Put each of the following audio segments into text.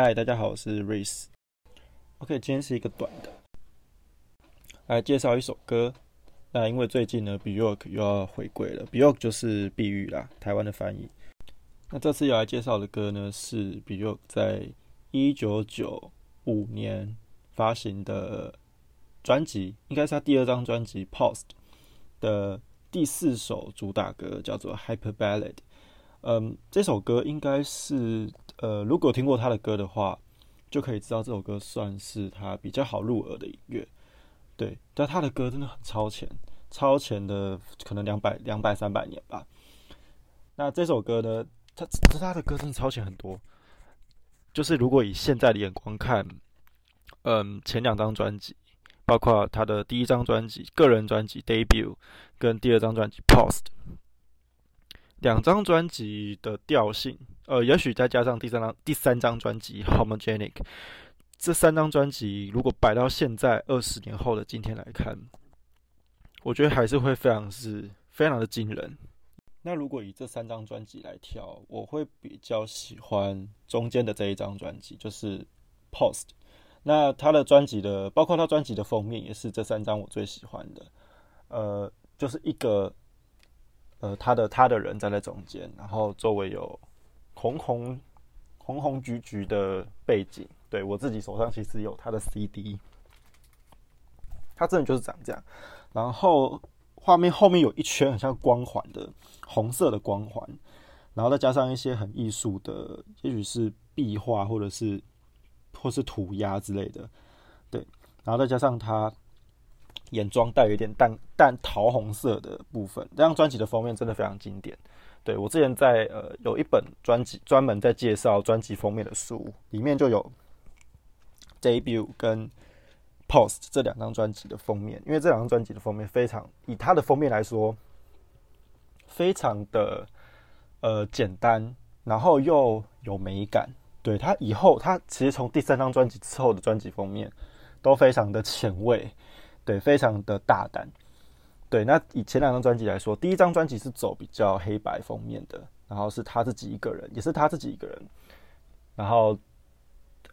嗨，大家好，我是 Race。OK，今天是一个短的，来介绍一首歌。那因为最近呢，Bjork 又要回归了，Bjork 就是碧玉啦，台湾的翻译。那这次要来介绍的歌呢，是 Bjork 在一九九五年发行的专辑，应该是他第二张专辑《Post》的第四首主打歌，叫做《Hyper Ballad》。嗯，这首歌应该是呃，如果听过他的歌的话，就可以知道这首歌算是他比较好入耳的音乐。对，但他的歌真的很超前，超前的可能两百、两百、三百年吧。那这首歌呢，他他的歌真的超前很多。就是如果以现在的眼光看，嗯，前两张专辑，包括他的第一张专辑个人专辑《Debut》跟第二张专辑《Post》。两张专辑的调性，呃，也许再加上第三张第三张专辑《Homogenic》，这三张专辑如果摆到现在二十年后的今天来看，我觉得还是会非常是非常的惊人。那如果以这三张专辑来挑，我会比较喜欢中间的这一张专辑，就是《Post》。那他的专辑的，包括他专辑的封面，也是这三张我最喜欢的。呃，就是一个。呃，他的他的人站在中间，然后周围有红红红红橘橘的背景。对我自己手上其实有他的 CD，他真的就是长这样。然后画面后面有一圈很像光环的红色的光环，然后再加上一些很艺术的，也许是壁画或者是或是涂鸦之类的。对，然后再加上他。眼妆带有一点淡淡桃红色的部分，这张专辑的封面真的非常经典。对我之前在呃有一本专辑专门在介绍专辑封面的书，里面就有 debut 跟 post 这两张专辑的封面，因为这两张专辑的封面非常以它的封面来说，非常的呃简单，然后又有美感。对它以后，它其实从第三张专辑之后的专辑封面都非常的前卫。对，非常的大胆。对，那以前两张专辑来说，第一张专辑是走比较黑白封面的，然后是他自己一个人，也是他自己一个人。然后，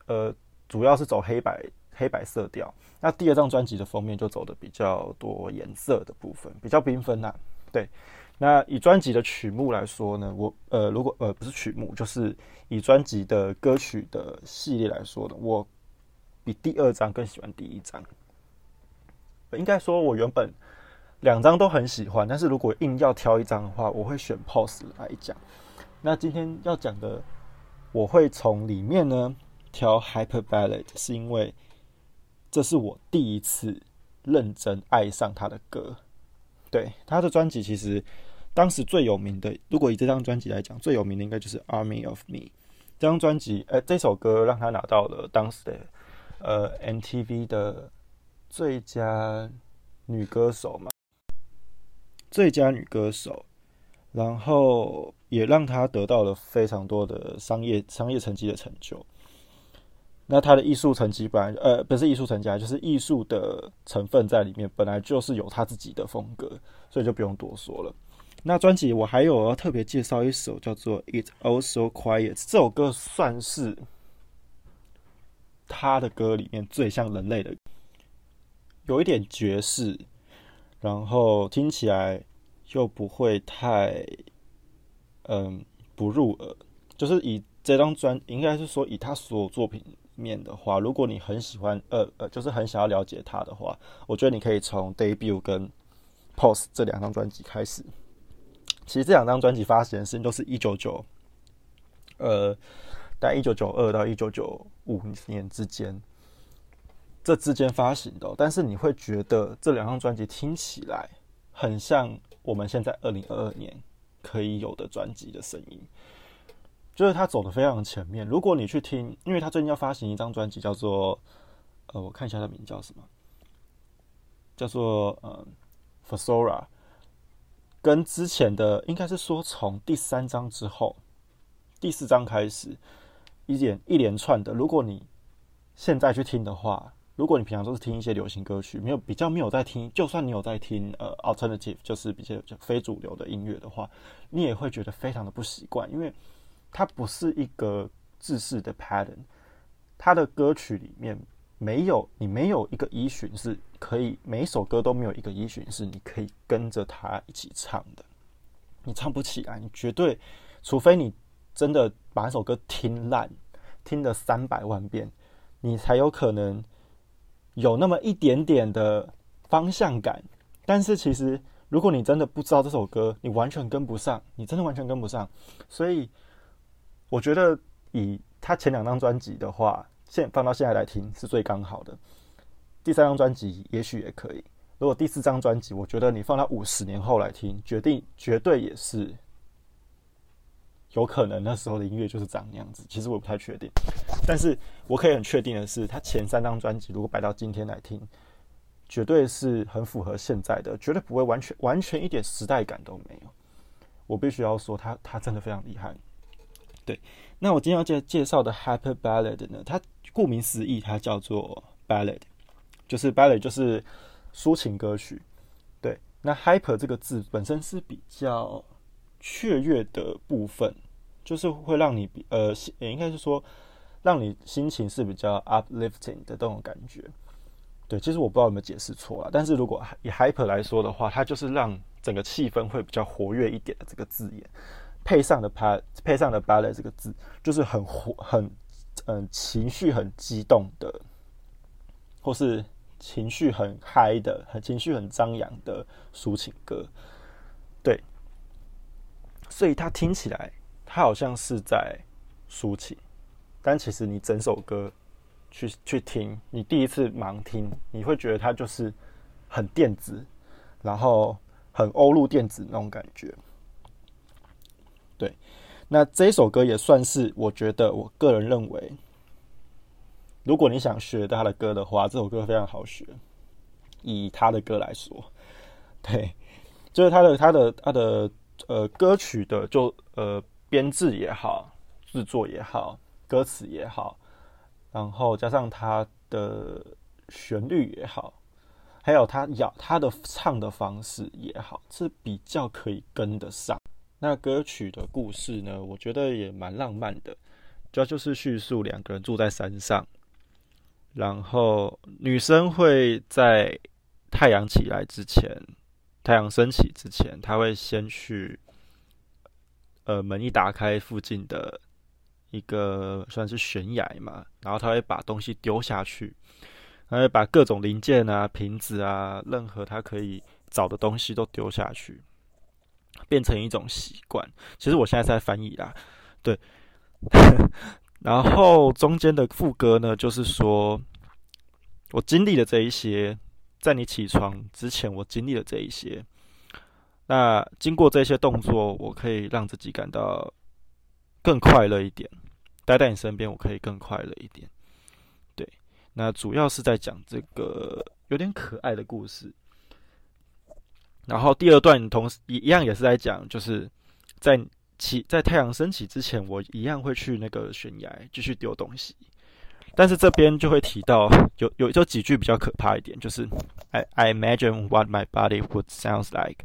呃，主要是走黑白黑白色调。那第二张专辑的封面就走的比较多颜色的部分，比较缤纷呐。对，那以专辑的曲目来说呢，我呃，如果呃不是曲目，就是以专辑的歌曲的系列来说呢，我比第二张更喜欢第一张。应该说，我原本两张都很喜欢，但是如果硬要挑一张的话，我会选 Pose 来讲。那今天要讲的，我会从里面呢挑 Hyper Ballad，是因为这是我第一次认真爱上他的歌。对他的专辑，其实当时最有名的，如果以这张专辑来讲，最有名的应该就是 Army of Me 这张专辑。呃，这首歌让他拿到了当时的呃 MTV 的。最佳女歌手嘛，最佳女歌手，然后也让她得到了非常多的商业商业成绩的成就。那她的艺术成绩本来呃不是艺术成绩，就是艺术的成分在里面，本来就是有她自己的风格，所以就不用多说了。那专辑我还有要特别介绍一首叫做《It All So Quiet》，这首歌算是他的歌里面最像人类的。有一点爵士，然后听起来又不会太，嗯，不入耳。就是以这张专，应该是说以他所有作品面的话，如果你很喜欢，呃呃，就是很想要了解他的话，我觉得你可以从 Debut 跟 Post 这两张专辑开始。其实这两张专辑发行时间都是一九九，呃，在一九九二到一九九五年之间。这之间发行的，但是你会觉得这两张专辑听起来很像我们现在二零二二年可以有的专辑的声音，就是他走的非常前面。如果你去听，因为他最近要发行一张专辑，叫做呃，我看一下他名叫什么，叫做呃 f a s o r a 跟之前的应该是说从第三章之后，第四章开始一连一连串的，如果你现在去听的话。如果你平常都是听一些流行歌曲，没有比较没有在听，就算你有在听呃 alternative，就是比较非主流的音乐的话，你也会觉得非常的不习惯，因为它不是一个制式的 pattern，它的歌曲里面没有你没有一个依循是可以，每一首歌都没有一个依循是你可以跟着它一起唱的，你唱不起来，你绝对，除非你真的把一首歌听烂，听了三百万遍，你才有可能有那么一点点的方向感。但是其实，如果你真的不知道这首歌，你完全跟不上，你真的完全跟不上。所以，我觉得以他前两张专辑的话，现放到现在来听是最刚好的。第三张专辑也许也可以。如果第四张专辑，我觉得你放到五十年后来听，决定绝对也是有可能那时候的音乐就是长那样子。其实我不太确定，但是我可以很确定的是，他前三张专辑如果摆到今天来听。绝对是很符合现在的，绝对不会完全完全一点时代感都没有。我必须要说，他他真的非常厉害。对，那我今天要介介绍的 Hyper Ballad 呢，它顾名思义，它叫做 Ballad，就是 Ballad 就是抒情歌曲。对，那 Hyper 这个字本身是比较雀跃的部分，就是会让你比呃，也应该是说让你心情是比较 uplifting 的这种感觉。对，其实我不知道有没有解释错啊。但是如果以 hyper 来说的话，它就是让整个气氛会比较活跃一点的这个字眼，配上的 p 配上的 ballet 这个字，就是很活、很嗯情绪很激动的，或是情绪很嗨的、很情绪很张扬的抒情歌。对，所以它听起来，它好像是在抒情，但其实你整首歌。去去听，你第一次盲听，你会觉得它就是很电子，然后很欧陆电子那种感觉。对，那这首歌也算是我觉得我个人认为，如果你想学他的歌的话，这首歌非常好学。以他的歌来说，对，就是他的他的他的呃歌曲的就呃编制也好，制作也好，歌词也好。然后加上他的旋律也好，还有他咬他的唱的方式也好，是比较可以跟得上。那歌曲的故事呢，我觉得也蛮浪漫的，主要就是叙述两个人住在山上，然后女生会在太阳起来之前，太阳升起之前，她会先去，呃，门一打开，附近的。一个算是悬崖嘛，然后他会把东西丢下去，他会把各种零件啊、瓶子啊，任何他可以找的东西都丢下去，变成一种习惯。其实我现在在翻译啦，对。然后中间的副歌呢，就是说我经历了这一些，在你起床之前，我经历了这一些。那经过这些动作，我可以让自己感到更快乐一点。待在你身边，我可以更快乐一点。对，那主要是在讲这个有点可爱的故事。然后第二段同时一样也是在讲，就是在起在太阳升起之前，我一样会去那个悬崖继续丢东西。但是这边就会提到有有就几句比较可怕一点，就是 I I imagine what my body would sounds like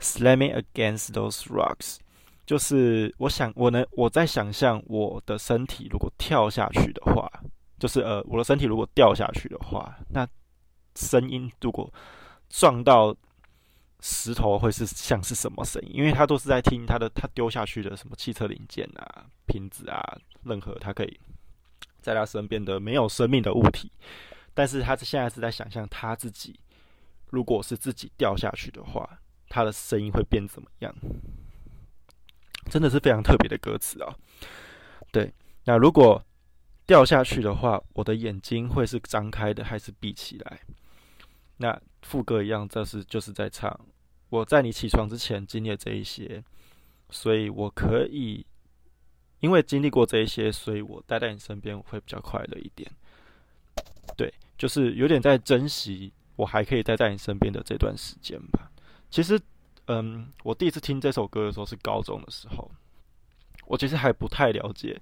slamming against those rocks。就是我想，我能我在想象我的身体如果跳下去的话，就是呃，我的身体如果掉下去的话，那声音如果撞到石头会是像是什么声音？因为他都是在听他的他丢下去的什么汽车零件啊、瓶子啊，任何他可以在他身边的没有生命的物体，但是他现在是在想象他自己如果是自己掉下去的话，他的声音会变怎么样？真的是非常特别的歌词啊！对，那如果掉下去的话，我的眼睛会是张开的还是闭起来？那副歌一样，这是就是在唱我在你起床之前经历了这一些，所以我可以因为经历过这一些，所以我待在你身边会比较快乐一点。对，就是有点在珍惜我还可以待在你身边的这段时间吧。其实。嗯，我第一次听这首歌的时候是高中的时候，我其实还不太了解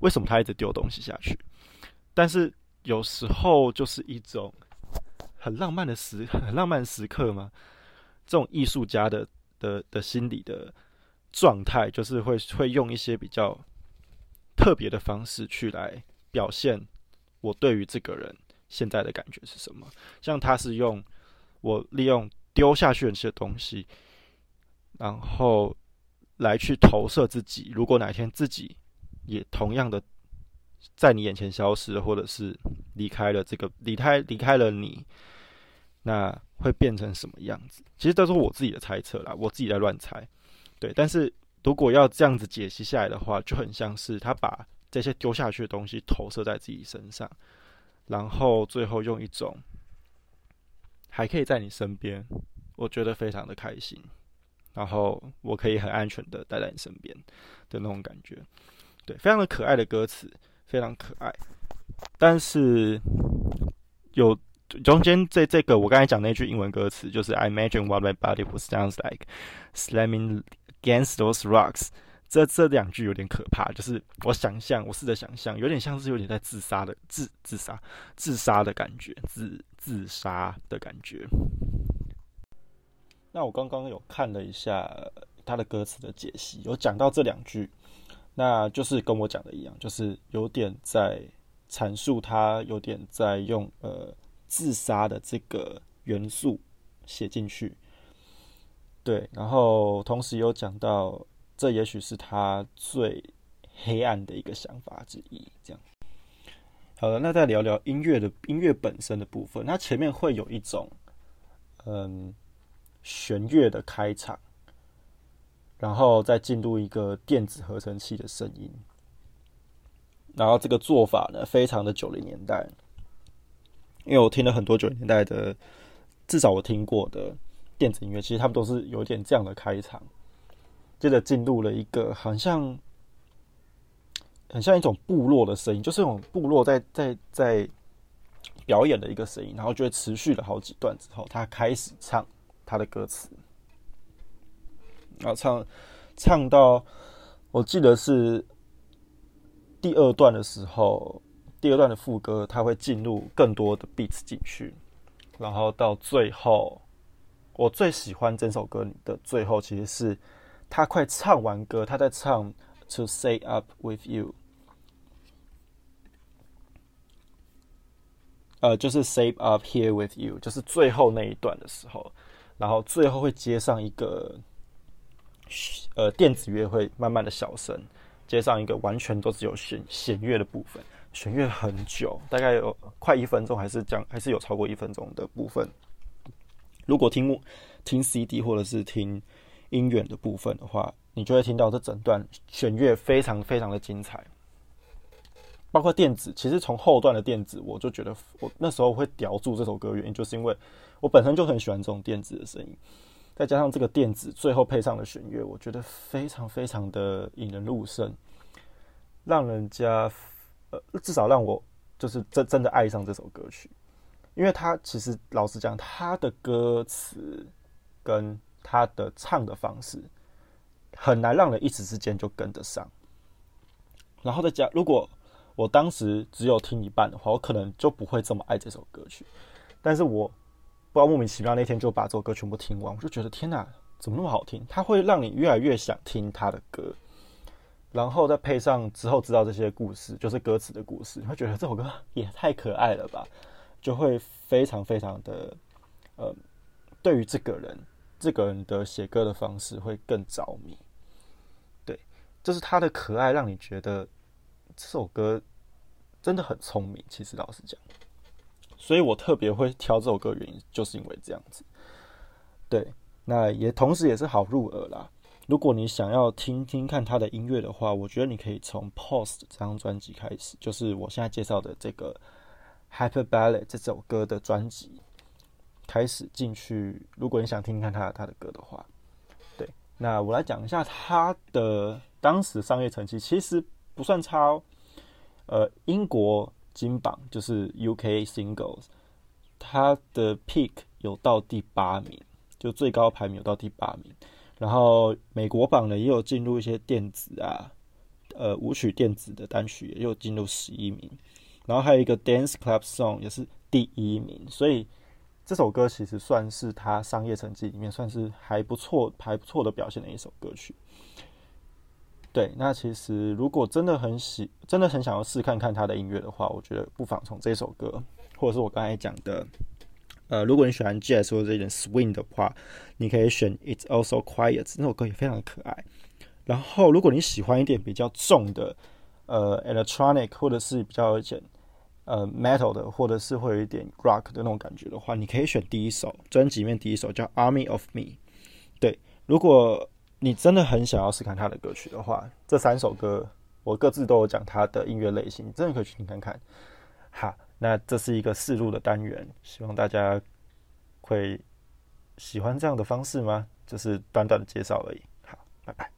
为什么他一直丢东西下去，但是有时候就是一种很浪漫的时很浪漫时刻嘛。这种艺术家的的的心理的状态，就是会会用一些比较特别的方式去来表现我对于这个人现在的感觉是什么。像他是用我利用丢下去的这些东西，然后来去投射自己。如果哪天自己也同样的在你眼前消失，或者是离开了这个离开离开了你，那会变成什么样子？其实都是我自己的猜测啦，我自己在乱猜。对，但是如果要这样子解析下来的话，就很像是他把这些丢下去的东西投射在自己身上，然后最后用一种还可以在你身边，我觉得非常的开心，然后我可以很安全的待在你身边的那种感觉，对，非常的可爱的歌词，非常可爱，但是有中间这这个我刚才讲那句英文歌词，就是 I imagine what my body would sounds like slamming。Against those rocks，这这两句有点可怕，就是我想象，我试着想象，有点像是有点在自杀的自自杀自杀的感觉，自自杀的感觉。那我刚刚有看了一下他的歌词的解析，有讲到这两句，那就是跟我讲的一样，就是有点在阐述他有点在用呃自杀的这个元素写进去。对，然后同时有讲到，这也许是他最黑暗的一个想法之一。这样，好了，那再聊聊音乐的音乐本身的部分。它前面会有一种，嗯，弦乐的开场，然后再进入一个电子合成器的声音，然后这个做法呢，非常的九零年代，因为我听了很多九零年代的，至少我听过的。电子音乐其实他们都是有点这样的开场，接着进入了一个很像很像一种部落的声音，就是那种部落在在在表演的一个声音，然后就会持续了好几段之后，他开始唱他的歌词，然后唱唱到我记得是第二段的时候，第二段的副歌他会进入更多的 beats 进去，然后到最后。我最喜欢这首歌的最后，其实是他快唱完歌，他在唱 "To stay up with you"，呃，就是 Save up here with you"，就是最后那一段的时候，然后最后会接上一个呃电子乐会慢慢的小声，接上一个完全都是有弦弦乐的部分，弦乐很久，大概有快一分钟，还是讲还是有超过一分钟的部分。如果听听 CD 或者是听音源的部分的话，你就会听到这整段弦乐非常非常的精彩，包括电子。其实从后段的电子，我就觉得我那时候会叼住这首歌，原因就是因为我本身就很喜欢这种电子的声音，再加上这个电子最后配上的弦乐，我觉得非常非常的引人入胜，让人家呃至少让我就是真真的爱上这首歌曲。因为他其实老实讲，他的歌词跟他的唱的方式很难让人一时之间就跟得上。然后再加，如果我当时只有听一半的话，我可能就不会这么爱这首歌曲。但是我不知道莫名其妙那天就把这首歌全部听完，我就觉得天哪，怎么那么好听？它会让你越来越想听他的歌。然后再配上之后知道这些故事，就是歌词的故事，你会觉得这首歌也太可爱了吧。就会非常非常的，呃，对于这个人，这个人的写歌的方式会更着迷。对，就是他的可爱，让你觉得这首歌真的很聪明。其实老实讲，所以我特别会挑这首歌，原因就是因为这样子。对，那也同时也是好入耳啦。如果你想要听听看他的音乐的话，我觉得你可以从《Post》这张专辑开始，就是我现在介绍的这个。Hyper Ballet 这首歌的专辑开始进去，如果你想听看他他的歌的话，对，那我来讲一下他的当时商业成绩，其实不算差哦。呃，英国金榜就是 UK Singles，他的 Peak 有到第八名，就最高排名有到第八名。然后美国榜呢也有进入一些电子啊，呃，舞曲电子的单曲也有进入十一名。然后还有一个 Dance Club Song 也是第一名，所以这首歌其实算是他商业成绩里面算是还不错、还不错的表现的一首歌曲。对，那其实如果真的很喜，真的很想要试看看他的音乐的话，我觉得不妨从这首歌，或者是我刚才讲的，呃，如果你喜欢 jazz 或者一点 swing 的话，你可以选 It's Also Quiet 那首歌也非常的可爱。然后，如果你喜欢一点比较重的，呃，electronic 或者是比较一点呃 metal 的，或者是会有一点 rock 的那种感觉的话，你可以选第一首专辑里面第一首叫 Army of Me。对，如果你真的很想要试看他的歌曲的话，这三首歌我各自都有讲他的音乐类型，真的可以去听看看。好，那这是一个试录的单元，希望大家会喜欢这样的方式吗？就是短短的介绍而已。好，拜拜。